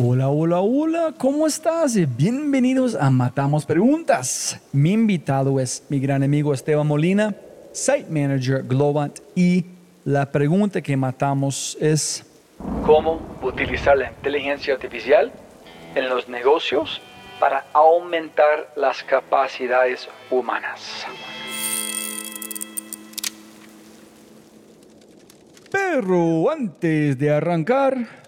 Hola, hola, hola, ¿cómo estás? Bienvenidos a Matamos Preguntas. Mi invitado es mi gran amigo Esteban Molina, Site Manager Globant, y la pregunta que matamos es ¿Cómo utilizar la inteligencia artificial en los negocios para aumentar las capacidades humanas? Pero antes de arrancar,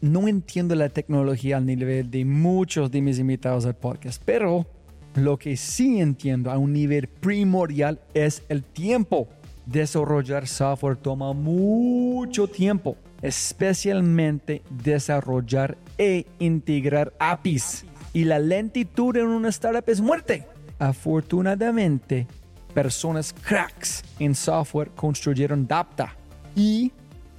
no entiendo la tecnología al nivel de muchos de mis invitados al podcast, pero lo que sí entiendo a un nivel primordial es el tiempo. Desarrollar software toma mucho tiempo, especialmente desarrollar e integrar APIs. Y la lentitud en una startup es muerte. Afortunadamente, personas cracks en software construyeron Dapta y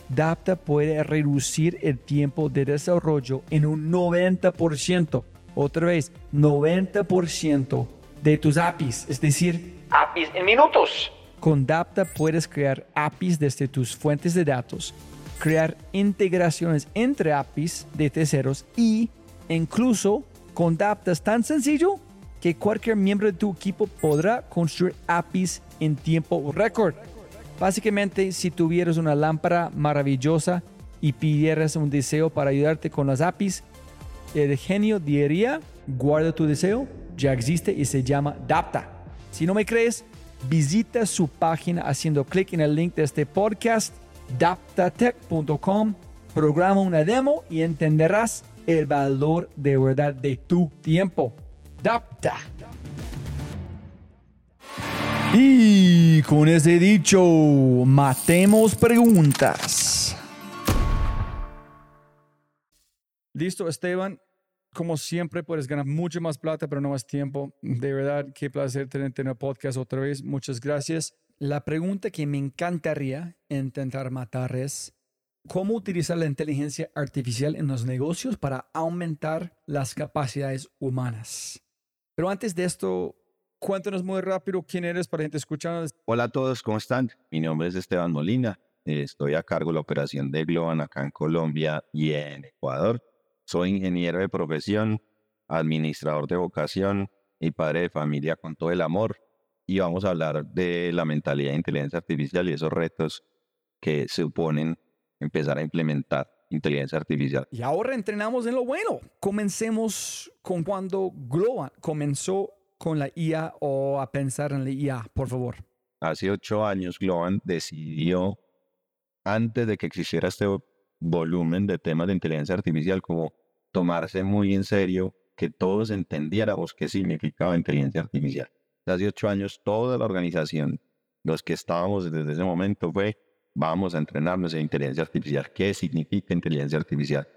Dapta puede reducir el tiempo de desarrollo en un 90%. Otra vez, 90% de tus APIs, es decir, APIs en minutos. Con Dapta puedes crear APIs desde tus fuentes de datos, crear integraciones entre APIs de terceros y incluso con Dapta es tan sencillo que cualquier miembro de tu equipo podrá construir APIs en tiempo récord. Básicamente, si tuvieras una lámpara maravillosa y pidieras un deseo para ayudarte con las APIs, el genio diría, guarda tu deseo, ya existe y se llama Dapta. Si no me crees, visita su página haciendo clic en el link de este podcast, daptatech.com, programa una demo y entenderás el valor de verdad de tu tiempo. Dapta. Y con ese dicho, matemos preguntas. Listo, Esteban. Como siempre, puedes ganar mucho más plata, pero no más tiempo. De verdad, qué placer tener, tener podcast otra vez. Muchas gracias. La pregunta que me encantaría intentar matar es, ¿cómo utilizar la inteligencia artificial en los negocios para aumentar las capacidades humanas? Pero antes de esto, Cuéntanos muy rápido quién eres para gente escuchando. Hola a todos, ¿cómo están? Mi nombre es Esteban Molina. Estoy a cargo de la operación de Globan acá en Colombia y en Ecuador. Soy ingeniero de profesión, administrador de vocación y padre de familia con todo el amor. Y vamos a hablar de la mentalidad de inteligencia artificial y esos retos que suponen empezar a implementar inteligencia artificial. Y ahora entrenamos en lo bueno. Comencemos con cuando Globan comenzó con la IA o a pensar en la IA, por favor? Hace ocho años, Globan decidió, antes de que existiera este volumen de temas de inteligencia artificial, como tomarse muy en serio que todos entendiéramos qué significaba inteligencia artificial. Hace ocho años, toda la organización, los que estábamos desde ese momento, fue, vamos a entrenarnos en inteligencia artificial. ¿Qué significa inteligencia artificial?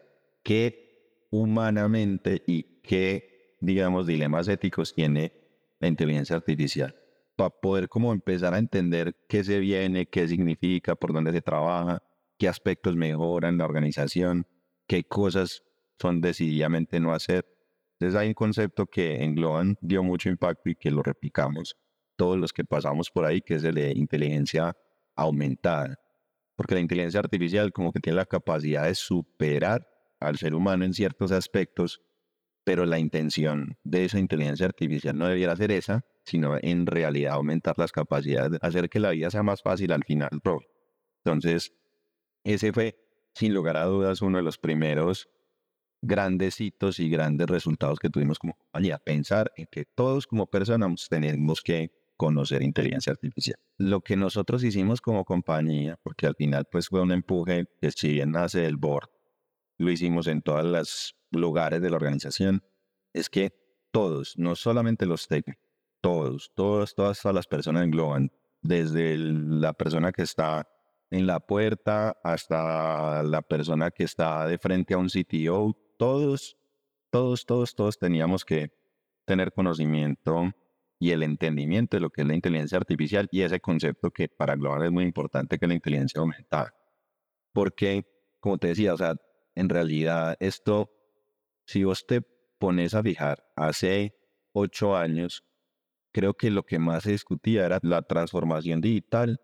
¿Qué humanamente y qué digamos, dilemas éticos tiene la inteligencia artificial para poder como empezar a entender qué se viene, qué significa, por dónde se trabaja, qué aspectos mejoran la organización, qué cosas son decididamente no hacer. Entonces hay un concepto que en Globan dio mucho impacto y que lo replicamos todos los que pasamos por ahí, que es el de inteligencia aumentada. Porque la inteligencia artificial como que tiene la capacidad de superar al ser humano en ciertos aspectos pero la intención de esa inteligencia artificial no debiera ser esa, sino en realidad aumentar las capacidades, hacer que la vida sea más fácil al final. Entonces, ese fue, sin lugar a dudas, uno de los primeros grandes hitos y grandes resultados que tuvimos como compañía. Pensar en que todos como personas tenemos que conocer inteligencia artificial. Lo que nosotros hicimos como compañía, porque al final pues fue un empuje que si bien nace del board, lo hicimos en todos los lugares de la organización, es que todos, no solamente los técnicos, todos, todos, todas, las personas engloban, desde la persona que está en la puerta hasta la persona que está de frente a un CTO, todos, todos, todos, todos teníamos que tener conocimiento y el entendimiento de lo que es la inteligencia artificial y ese concepto que para Global es muy importante que la inteligencia aumentada. Porque, como te decía, o sea, en realidad esto, si vos te pones a fijar, hace ocho años, creo que lo que más se discutía era la transformación digital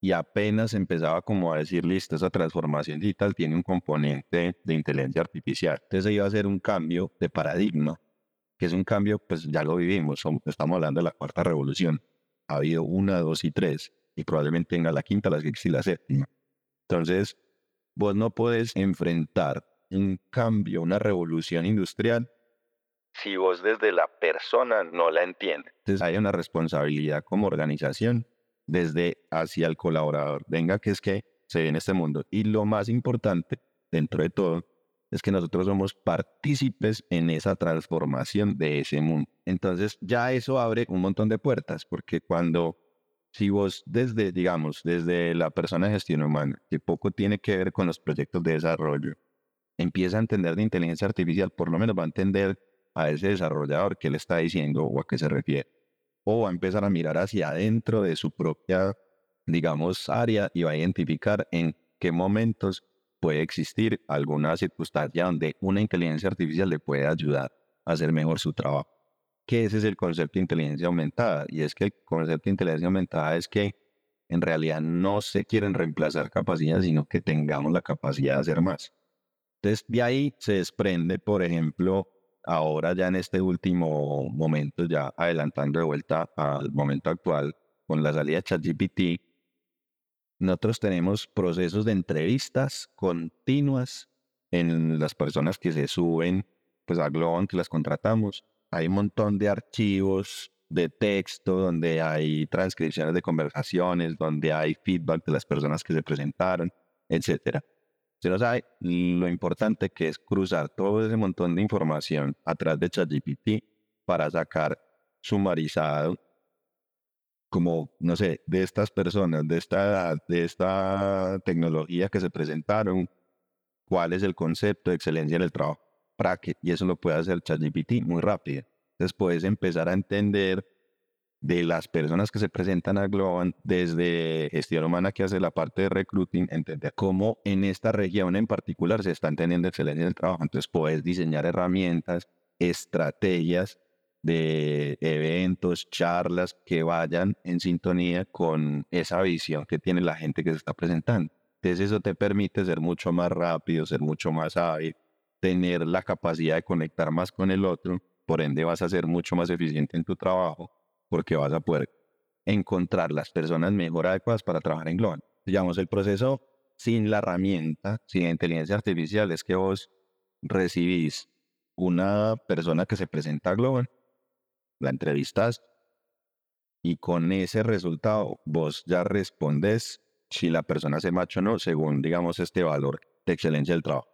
y apenas empezaba como a decir, listo, esa transformación digital tiene un componente de inteligencia artificial. Entonces iba a ser un cambio de paradigma, que es un cambio, pues ya lo vivimos, estamos hablando de la cuarta revolución. Ha habido una, dos y tres, y probablemente tenga la quinta, la sexta y la séptima. Entonces, vos no puedes enfrentar un cambio, una revolución industrial, si vos desde la persona no la entiendes. Entonces hay una responsabilidad como organización desde hacia el colaborador. Venga, que es que se ve en este mundo. Y lo más importante, dentro de todo, es que nosotros somos partícipes en esa transformación de ese mundo. Entonces ya eso abre un montón de puertas, porque cuando, si vos desde, digamos, desde la persona de gestión humana, que poco tiene que ver con los proyectos de desarrollo, empieza a entender de inteligencia artificial, por lo menos va a entender a ese desarrollador qué le está diciendo o a qué se refiere o va a empezar a mirar hacia adentro de su propia, digamos, área y va a identificar en qué momentos puede existir alguna circunstancia donde una inteligencia artificial le puede ayudar a hacer mejor su trabajo. Que ese es el concepto de inteligencia aumentada. Y es que el concepto de inteligencia aumentada es que en realidad no se quieren reemplazar capacidades, sino que tengamos la capacidad de hacer más. Entonces, de ahí se desprende, por ejemplo, ahora ya en este último momento, ya adelantando de vuelta al momento actual, con la salida de ChatGPT, nosotros tenemos procesos de entrevistas continuas en las personas que se suben pues a Globan, que las contratamos. Hay un montón de archivos de texto donde hay transcripciones de conversaciones, donde hay feedback de las personas que se presentaron, etcétera. Se no sabe lo importante que es cruzar todo ese montón de información a través de ChatGPT para sacar sumarizado como, no sé, de estas personas, de esta de esta tecnología que se presentaron, cuál es el concepto de excelencia en el trabajo. Para que, y eso lo puede hacer ChatGPT muy rápido. Entonces puedes empezar a entender de las personas que se presentan a Globan, desde gestión humana que hace la parte de recruiting, entender cómo en esta región en particular se está entendiendo excelencia del trabajo. Entonces puedes diseñar herramientas, estrategias de eventos, charlas que vayan en sintonía con esa visión que tiene la gente que se está presentando. Entonces eso te permite ser mucho más rápido, ser mucho más hábil, tener la capacidad de conectar más con el otro, por ende vas a ser mucho más eficiente en tu trabajo porque vas a poder encontrar las personas mejor adecuadas para trabajar en Global. Digamos, el proceso sin la herramienta, sin inteligencia artificial, es que vos recibís una persona que se presenta a Global, la entrevistas y con ese resultado vos ya respondes si la persona se macho o no según, digamos, este valor de excelencia del trabajo.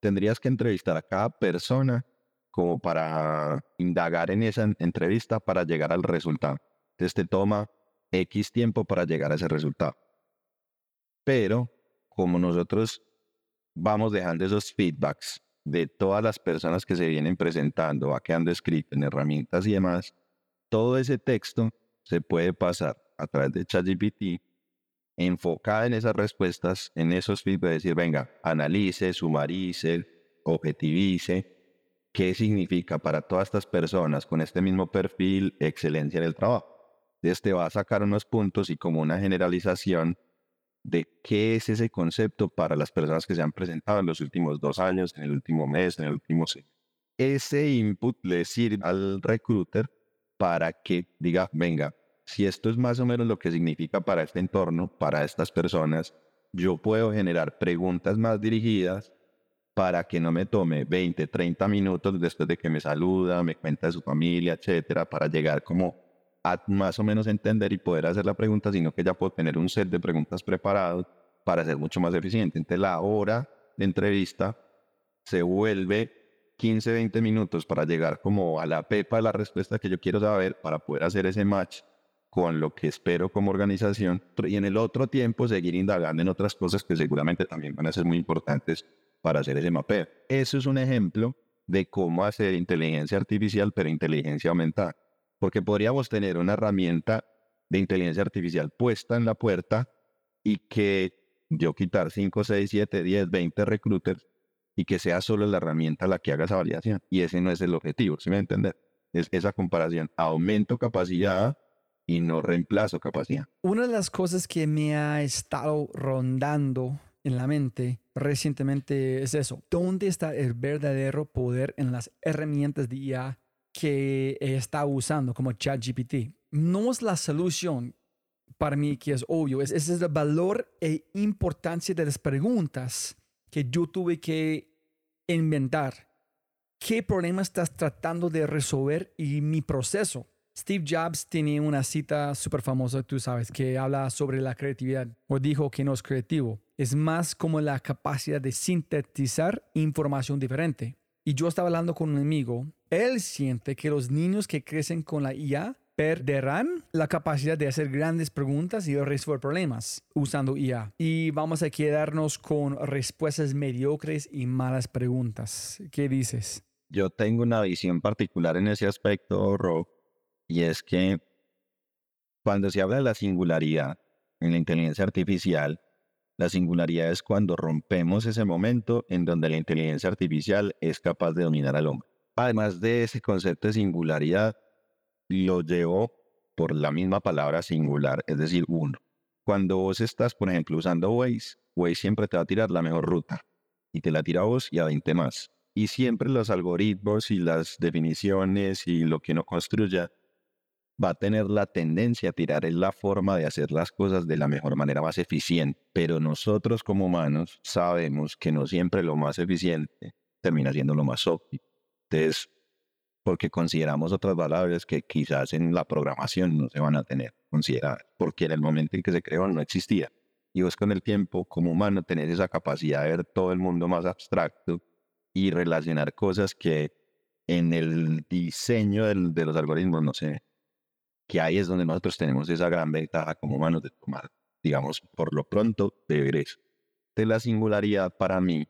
Tendrías que entrevistar a cada persona como para indagar en esa entrevista para llegar al resultado. Entonces te toma X tiempo para llegar a ese resultado. Pero como nosotros vamos dejando esos feedbacks de todas las personas que se vienen presentando, va quedando escrito en herramientas y demás, todo ese texto se puede pasar a través de ChatGPT enfocada en esas respuestas, en esos feedbacks, decir, venga, analice, sumarice, objetivice, ¿Qué significa para todas estas personas con este mismo perfil excelencia en el trabajo? Este va a sacar unos puntos y como una generalización de qué es ese concepto para las personas que se han presentado en los últimos dos años, en el último mes, en el último. Ese input le sirve al recruiter para que diga, venga, si esto es más o menos lo que significa para este entorno, para estas personas, yo puedo generar preguntas más dirigidas para que no me tome 20, 30 minutos después de que me saluda, me cuenta de su familia, etcétera, para llegar como a más o menos entender y poder hacer la pregunta, sino que ya puedo tener un set de preguntas preparados para ser mucho más eficiente. Entonces la hora de entrevista se vuelve 15, 20 minutos para llegar como a la pepa de la respuesta que yo quiero saber para poder hacer ese match con lo que espero como organización y en el otro tiempo seguir indagando en otras cosas que seguramente también van a ser muy importantes para hacer ese mapeo. Eso es un ejemplo de cómo hacer inteligencia artificial, pero inteligencia aumentada. Porque podríamos tener una herramienta de inteligencia artificial puesta en la puerta y que yo quitar 5, 6, 7, 10, 20 recruiters y que sea solo la herramienta la que haga esa variación. Y ese no es el objetivo, ¿sí me va a entender? Es esa comparación. Aumento capacidad y no reemplazo capacidad. Una de las cosas que me ha estado rondando en la mente recientemente es eso. ¿Dónde está el verdadero poder en las herramientas de IA que está usando como ChatGPT? No es la solución para mí que es obvio, es, es el valor e importancia de las preguntas que yo tuve que inventar. ¿Qué problema estás tratando de resolver y mi proceso? Steve Jobs tiene una cita súper famosa, tú sabes, que habla sobre la creatividad, o dijo que no es creativo, es más como la capacidad de sintetizar información diferente. Y yo estaba hablando con un amigo, él siente que los niños que crecen con la IA perderán la capacidad de hacer grandes preguntas y resolver problemas usando IA. Y vamos a quedarnos con respuestas mediocres y malas preguntas. ¿Qué dices? Yo tengo una visión particular en ese aspecto, Rob, y es que cuando se habla de la singularidad en la inteligencia artificial, la singularidad es cuando rompemos ese momento en donde la inteligencia artificial es capaz de dominar al hombre. Además de ese concepto de singularidad, lo llevo por la misma palabra singular, es decir, uno. Cuando vos estás, por ejemplo, usando Waze, Waze siempre te va a tirar la mejor ruta y te la tira a vos y a 20 más. Y siempre los algoritmos y las definiciones y lo que uno construya va a tener la tendencia a tirar en la forma de hacer las cosas de la mejor manera más eficiente. Pero nosotros como humanos sabemos que no siempre lo más eficiente termina siendo lo más óptimo. Entonces, porque consideramos otras variables que quizás en la programación no se van a tener consideradas, porque en el momento en que se creó no existía. Y vos con el tiempo, como humano, tenés esa capacidad de ver todo el mundo más abstracto y relacionar cosas que en el diseño de los algoritmos no se que ahí es donde nosotros tenemos esa gran ventaja como humanos de tomar, digamos, por lo pronto, deberes. De la singularidad para mí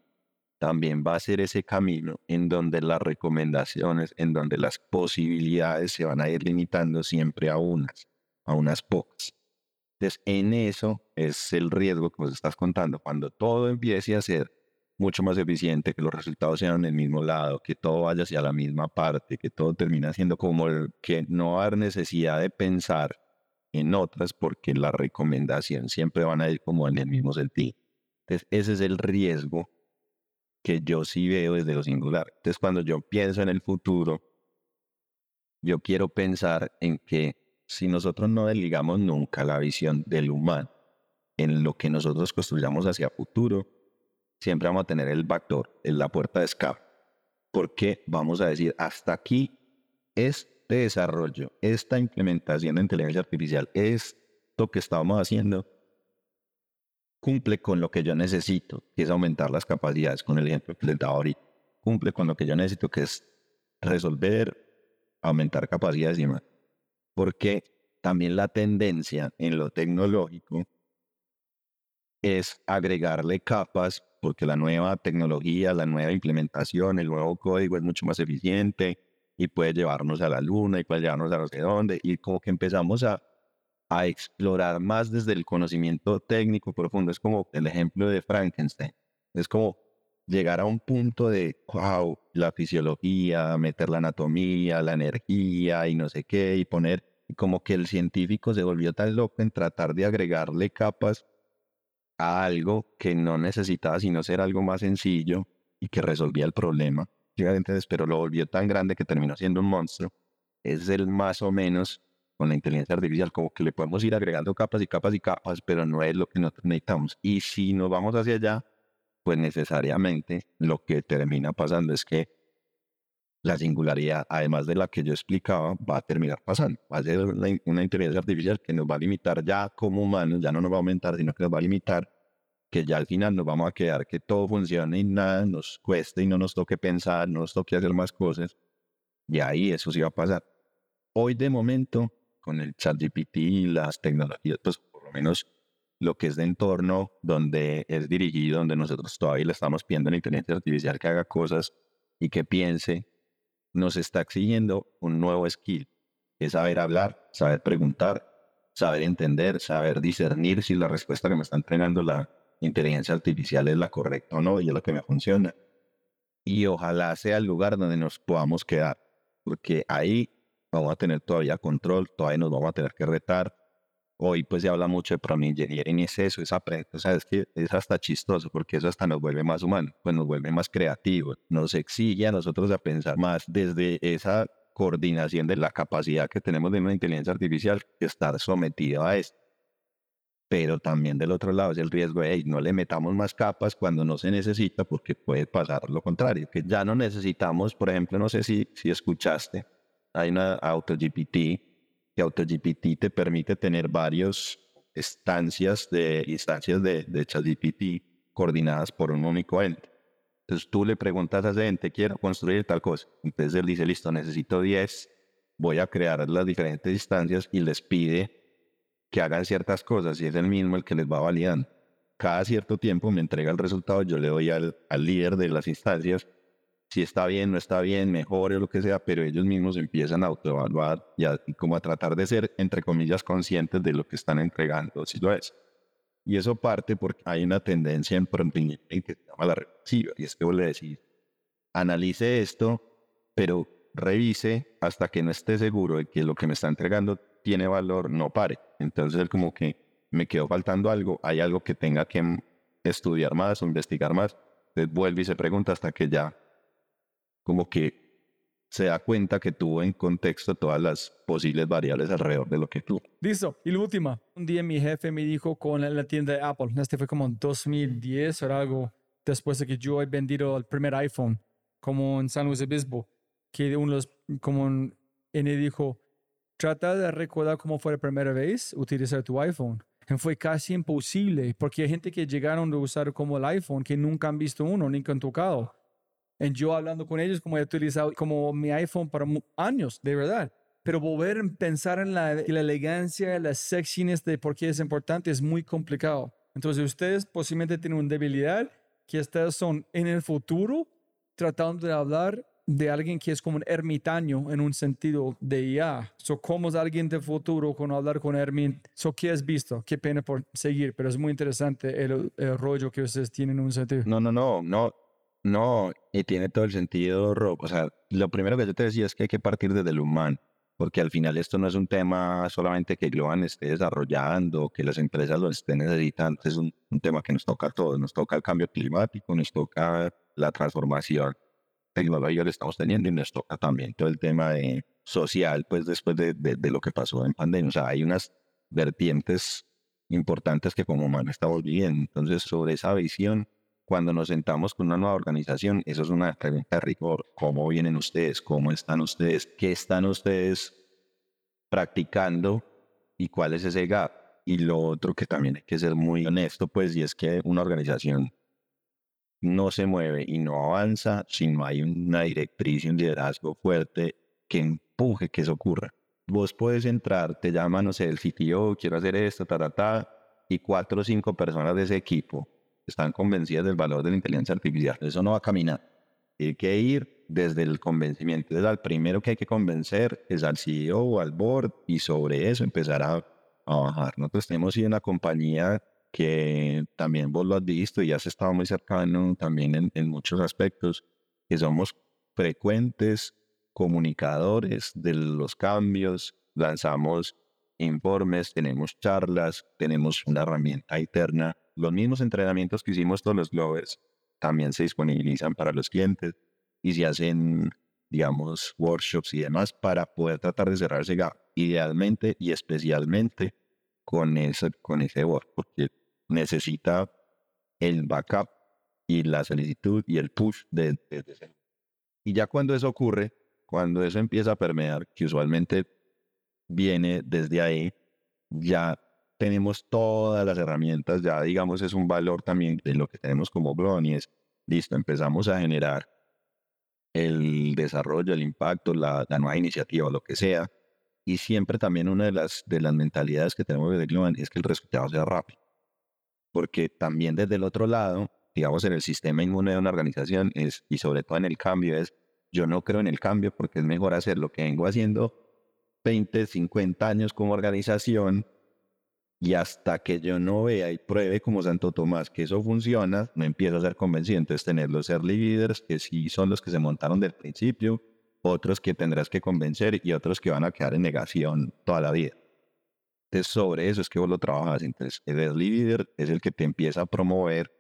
también va a ser ese camino en donde las recomendaciones, en donde las posibilidades se van a ir limitando siempre a unas, a unas pocas. Entonces, en eso es el riesgo que vos estás contando. Cuando todo empiece a ser mucho más eficiente, que los resultados sean en el mismo lado, que todo vaya hacia la misma parte, que todo termina siendo como que no hay necesidad de pensar en otras porque la recomendación siempre van a ir como en el mismo sentido. Entonces, ese es el riesgo que yo sí veo desde lo singular. Entonces, cuando yo pienso en el futuro, yo quiero pensar en que si nosotros no desligamos nunca la visión del humano en lo que nosotros construyamos hacia futuro, siempre vamos a tener el backdoor, en la puerta de escape, porque vamos a decir, hasta aquí este desarrollo, esta implementación de inteligencia artificial, esto que estamos haciendo, cumple con lo que yo necesito, que es aumentar las capacidades, con el ejemplo que les daba ahorita, cumple con lo que yo necesito, que es resolver, aumentar capacidades y más. Porque también la tendencia en lo tecnológico es agregarle capas porque la nueva tecnología, la nueva implementación, el nuevo código es mucho más eficiente y puede llevarnos a la luna y puede llevarnos a no sé dónde. Y como que empezamos a, a explorar más desde el conocimiento técnico profundo. Es como el ejemplo de Frankenstein. Es como llegar a un punto de, wow, la fisiología, meter la anatomía, la energía y no sé qué, y poner, como que el científico se volvió tan loco en tratar de agregarle capas algo que no necesitaba sino ser algo más sencillo y que resolvía el problema. Pero lo volvió tan grande que terminó siendo un monstruo. Es el más o menos con la inteligencia artificial, como que le podemos ir agregando capas y capas y capas, pero no es lo que nosotros necesitamos. Y si nos vamos hacia allá, pues necesariamente lo que termina pasando es que la singularidad, además de la que yo explicaba, va a terminar pasando. Va a ser una, inteligencia artificial que nos va a limitar ya como humanos, ya no nos va a aumentar, sino que nos va a limitar, que ya al final nos vamos a quedar que todo funcione y nada nos cueste y no nos toque pensar, no nos toque hacer más cosas. Y ahí eso sí va a pasar. Hoy de momento, con el chat GPT y las tecnologías, pues por lo menos lo que es de entorno, donde es dirigido, donde nosotros todavía le estamos pidiendo a la inteligencia artificial que haga cosas y que piense, nos está exigiendo un nuevo skill, es saber hablar, saber preguntar, saber entender, saber discernir si la respuesta que me está entregando la inteligencia artificial es la correcta o no y es lo que me funciona. Y ojalá sea el lugar donde nos podamos quedar, porque ahí vamos a tener todavía control, todavía nos vamos a tener que retar. Hoy pues se habla mucho de prompt engineering y es eso, es aprender, o sea, es que es hasta chistoso porque eso hasta nos vuelve más humanos, pues nos vuelve más creativos, nos exige a nosotros a pensar más desde esa coordinación de la capacidad que tenemos de una inteligencia artificial estar sometido a esto. Pero también del otro lado es el riesgo de, hey, no le metamos más capas cuando no se necesita porque puede pasar lo contrario, que ya no necesitamos, por ejemplo, no sé si, si escuchaste, hay una AutoGPT, que AutoGPT te permite tener varias instancias de, instancias de, de ChatGPT coordinadas por un único ente. Entonces tú le preguntas a ese ente, quiero construir tal cosa. Entonces él dice, listo, necesito 10, voy a crear las diferentes instancias y les pide que hagan ciertas cosas y es el mismo el que les va validando. Cada cierto tiempo me entrega el resultado, yo le doy al, al líder de las instancias si está bien, no está bien, mejor o lo que sea, pero ellos mismos empiezan a autoevaluar y, a, y como a tratar de ser, entre comillas, conscientes de lo que están entregando, si lo es. Y eso parte porque hay una tendencia en engineering que se llama la reflexiva, y es que vos le decís, analice esto, pero revise hasta que no esté seguro de que lo que me está entregando tiene valor, no pare. Entonces, como que me quedó faltando algo, hay algo que tenga que estudiar más o investigar más, entonces vuelve y se pregunta hasta que ya como que se da cuenta que tuvo en contexto todas las posibles variables alrededor de lo que tuvo. Listo. Y la última. Un día mi jefe me dijo con la tienda de Apple, este fue como en 2010 o algo, después de que yo he vendido el primer iPhone, como en San Luis Obispo, que uno los, como en, él dijo, trata de recordar cómo fue la primera vez utilizar tu iPhone. Y fue casi imposible, porque hay gente que llegaron a usar como el iPhone que nunca han visto uno, nunca han tocado. Y yo hablando con ellos, como he utilizado como mi iPhone para años, de verdad. Pero volver a pensar en la, en la elegancia, la sexiness de por qué es importante es muy complicado. Entonces ustedes posiblemente tienen una debilidad que ustedes son en el futuro tratando de hablar de alguien que es como un ermitaño en un sentido de IA. So, ¿Cómo es alguien del futuro con hablar con ermit? So, ¿Qué has visto? Qué pena por seguir, pero es muy interesante el, el rollo que ustedes tienen en un sentido. No, no, no, no. No, y tiene todo el sentido, Rob. O sea, lo primero que yo te decía es que hay que partir desde el humano, porque al final esto no es un tema solamente que Globan esté desarrollando, que las empresas lo estén necesitando, es un, tema que nos toca a todos. Nos toca el cambio climático, nos toca la transformación tecnológica que estamos teniendo y nos toca también todo el tema de social, pues después de, lo que pasó en pandemia. O sea, hay unas vertientes importantes que como humano estamos viviendo. Entonces, sobre esa visión cuando nos sentamos con una nueva organización, eso es una pregunta de rigor. ¿Cómo vienen ustedes? ¿Cómo están ustedes? ¿Qué están ustedes practicando? ¿Y cuál es ese gap? Y lo otro que también hay que ser muy honesto, pues, y es que una organización no se mueve y no avanza si no hay una directriz y un liderazgo fuerte que empuje que eso ocurra. Vos puedes entrar, te llaman, no sé, el CTO, quiero hacer esto, ta, ta, ta, y cuatro o cinco personas de ese equipo están convencidas del valor de la inteligencia artificial. Eso no va a caminar. Hay que ir desde el convencimiento. Entonces, al primero que hay que convencer es al CEO o al board y sobre eso empezar a, a bajar. Nosotros tenemos sido una compañía que también vos lo has visto y has estado muy cercano también en, en muchos aspectos, que somos frecuentes comunicadores de los cambios, lanzamos informes, tenemos charlas, tenemos una herramienta interna los mismos entrenamientos que hicimos todos los Globers también se disponibilizan para los clientes y se hacen, digamos, workshops y demás para poder tratar de cerrar ese gap, idealmente y especialmente con ese, con ese work, porque necesita el backup y la solicitud y el push de, de, Y ya cuando eso ocurre, cuando eso empieza a permear, que usualmente viene desde ahí, ya tenemos todas las herramientas, ya digamos es un valor también de lo que tenemos como Blon y es, listo, empezamos a generar el desarrollo, el impacto, la, nueva iniciativa, lo que sea. Y siempre también una de las, de las mentalidades que tenemos desde Globan es que el resultado sea rápido. Porque también desde el otro lado, digamos, en el sistema inmune de una organización es, y sobre todo en el cambio es, yo no creo en el cambio porque es mejor hacer lo que vengo haciendo 20, 50 años como organización y hasta que yo no vea y pruebe como Santo Tomás que eso funciona, no empiezo a ser convencido. Entonces, tener los early leaders que sí son los que se montaron del principio, otros que tendrás que convencer y otros que van a quedar en negación toda la vida. Entonces, sobre eso es que vos lo trabajas. Entonces, el early leader es el que te empieza a promover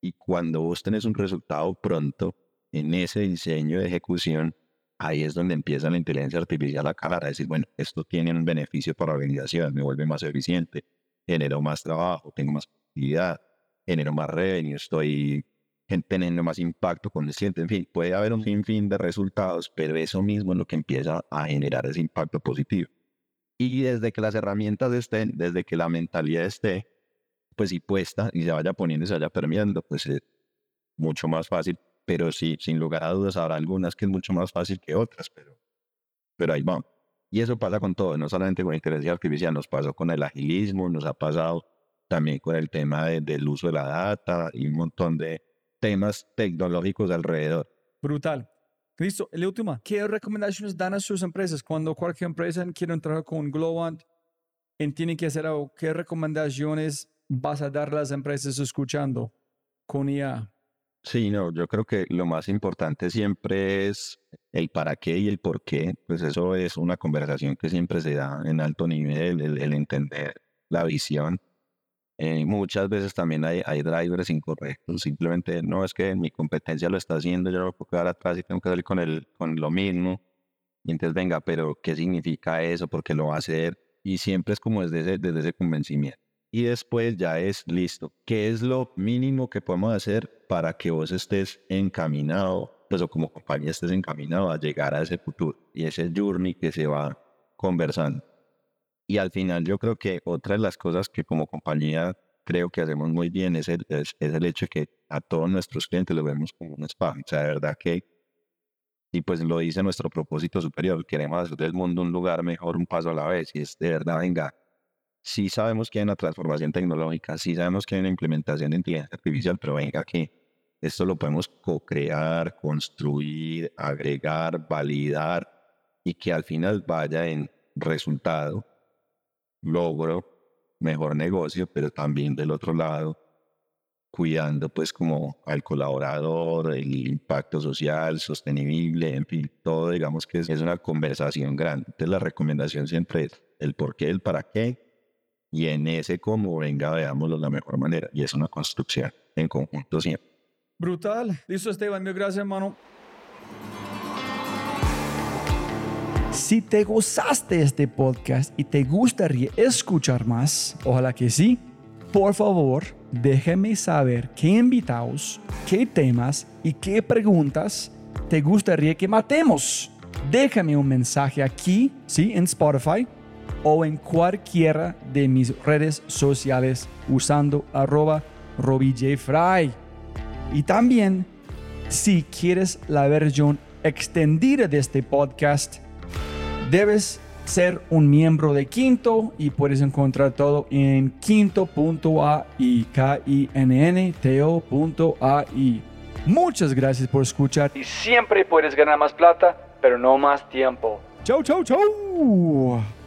y cuando vos tenés un resultado pronto en ese diseño de ejecución, ahí es donde empieza la inteligencia artificial a calar, a decir, bueno, esto tiene un beneficio para la organización, me vuelve más eficiente, genero más trabajo, tengo más actividad, genero más revenue, estoy teniendo más impacto con el cliente, en fin, puede haber un sinfín de resultados, pero eso mismo es lo que empieza a generar ese impacto positivo. Y desde que las herramientas estén, desde que la mentalidad esté, pues y puesta y se vaya poniendo y se vaya permeando, pues es mucho más fácil, pero sí, sin lugar a dudas habrá algunas que es mucho más fácil que otras, pero, pero ahí vamos. Y eso pasa con todo, no solamente con la inteligencia artificial, nos pasó con el agilismo, nos ha pasado también con el tema del uso de la data y un montón de temas tecnológicos alrededor. Brutal. Listo, la última. ¿Qué recomendaciones dan a sus empresas cuando cualquier empresa quiere entrar con Glowant y tiene que hacer algo? ¿Qué recomendaciones vas a dar a las empresas escuchando con IA? Sí, no, yo creo que lo más importante siempre es el para qué y el por qué. Pues eso es una conversación que siempre se da en alto nivel, el, entender la visión. Eh, muchas veces también hay, hay drivers incorrectos, simplemente no es que mi competencia lo está haciendo, yo no puedo quedar atrás y tengo que salir con, el, con lo mismo. Y entonces, venga, pero ¿qué significa eso? ¿Por qué lo va a hacer? Y siempre es como desde ese, desde ese convencimiento y después ya es listo. ¿Qué es lo mínimo que podemos hacer para que vos estés encaminado, pues o como compañía estés encaminado a llegar a ese futuro y ese journey que se va conversando? Y al final yo creo que otra de las cosas que como compañía creo que hacemos muy bien es el, es, el hecho de que a todos nuestros clientes lo vemos como un spa. O sea, de verdad que, y pues lo dice nuestro propósito superior, queremos hacer del mundo un lugar mejor, un paso a la vez. Y es de verdad, venga, sí sabemos que hay una transformación tecnológica, sí sabemos que hay una implementación de inteligencia artificial, pero venga que esto lo podemos co-crear, construir, agregar, validar y que al final vaya en resultado, logro, mejor negocio, pero también del otro lado cuidando pues como al colaborador, el impacto social, sostenible, en fin, todo digamos que es, una conversación grande. Entonces la recomendación siempre es el por qué, el para qué y en ese cómo venga, veámoslo de la mejor manera. Y es una construcción en conjunto siempre. Brutal. Listo, Esteban. Mil gracias, hermano. Si te gozaste este podcast y te gustaría escuchar más, ojalá que sí, por favor, déjame saber qué invitados, qué temas y qué preguntas te gustaría que matemos. Déjame un mensaje aquí, sí, en Spotify o en cualquiera de mis redes sociales usando arroba robijfry. Y también, si quieres la versión extendida de este podcast, debes ser un miembro de Quinto y puedes encontrar todo en quinto.ai, k i n n t -O Muchas gracias por escuchar y siempre puedes ganar más plata, pero no más tiempo. Chau, chau, chau.